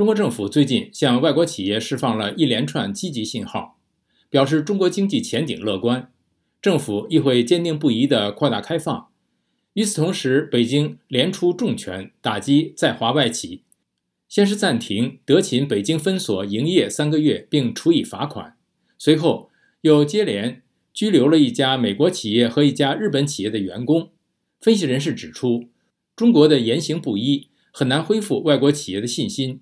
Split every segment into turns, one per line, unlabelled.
中国政府最近向外国企业释放了一连串积极信号，表示中国经济前景乐观，政府亦会坚定不移地扩大开放。与此同时，北京连出重拳打击在华外企，先是暂停德勤北京分所营业三个月，并处以罚款，随后又接连拘留了一家美国企业和一家日本企业的员工。分析人士指出，中国的言行不一很难恢复外国企业的信心。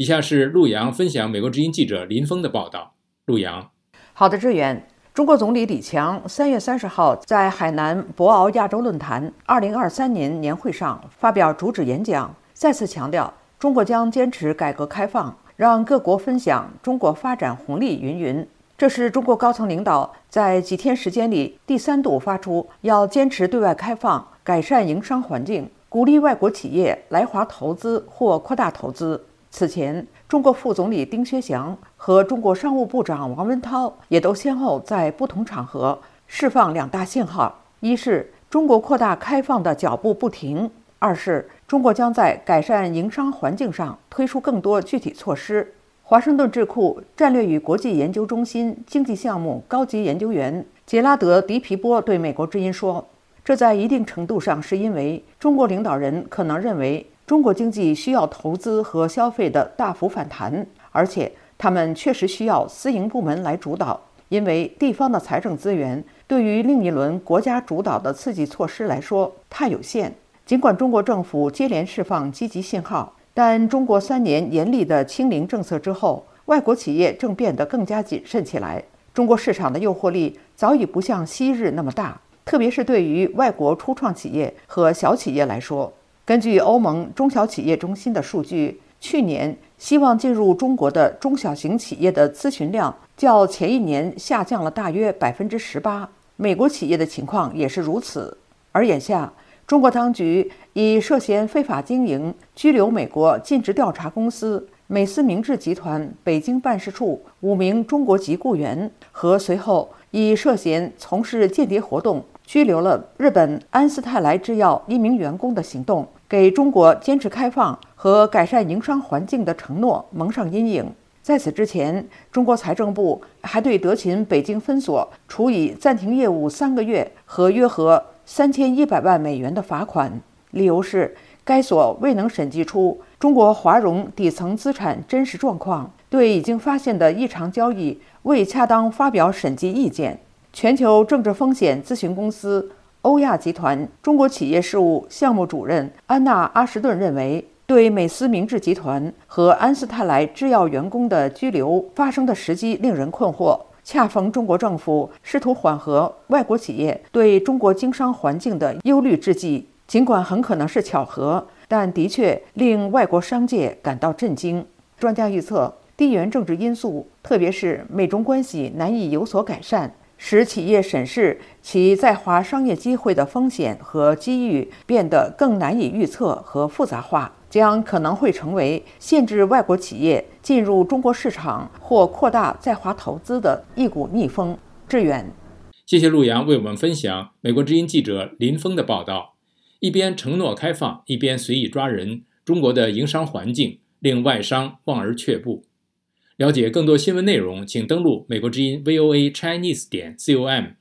以下是陆洋分享美国之音记者林峰的报道。陆洋，
好的，志远。中国总理李强三月三十号在海南博鳌亚洲论坛二零二三年年会上发表主旨演讲，再次强调中国将坚持改革开放，让各国分享中国发展红利。云云，这是中国高层领导在几天时间里第三度发出要坚持对外开放、改善营商环境、鼓励外国企业来华投资或扩大投资。此前，中国副总理丁薛祥和中国商务部长王文涛也都先后在不同场合释放两大信号：一是中国扩大开放的脚步不停；二是中国将在改善营商环境上推出更多具体措施。华盛顿智库战略与国际研究中心经济项目高级研究员杰拉德·迪皮波对美国之音说：“这在一定程度上是因为中国领导人可能认为。”中国经济需要投资和消费的大幅反弹，而且他们确实需要私营部门来主导，因为地方的财政资源对于另一轮国家主导的刺激措施来说太有限。尽管中国政府接连释放积极信号，但中国三年严厉的清零政策之后，外国企业正变得更加谨慎起来。中国市场的诱惑力早已不像昔日那么大，特别是对于外国初创企业和小企业来说。根据欧盟中小企业中心的数据，去年希望进入中国的中小型企业的咨询量较前一年下降了大约百分之十八。美国企业的情况也是如此。而眼下，中国当局以涉嫌非法经营拘留美国尽职调查公司美思明治集团北京办事处五名中国籍雇员，和随后以涉嫌从事间谍活动拘留了日本安斯泰莱制药一名员工的行动。给中国坚持开放和改善营商环境的承诺蒙上阴影。在此之前，中国财政部还对德勤北京分所处以暂停业务三个月和约合三千一百万美元的罚款，理由是该所未能审计出中国华融底层资产真实状况，对已经发现的异常交易未恰当发表审计意见。全球政治风险咨询公司。欧亚集团中国企业事务项目主任安娜·阿什顿认为，对美思明治集团和安斯泰莱制药员工的拘留发生的时机令人困惑。恰逢中国政府试图缓和外国企业对中国经商环境的忧虑之际，尽管很可能是巧合，但的确令外国商界感到震惊。专家预测，地缘政治因素，特别是美中关系难以有所改善。使企业审视其在华商业机会的风险和机遇变得更难以预测和复杂化，将可能会成为限制外国企业进入中国市场或扩大在华投资的一股逆风。致远，
谢谢陆阳为我们分享美国之音记者林峰的报道。一边承诺开放，一边随意抓人，中国的营商环境令外商望而却步。了解更多新闻内容，请登录美国之音 VOA Chinese 点 com。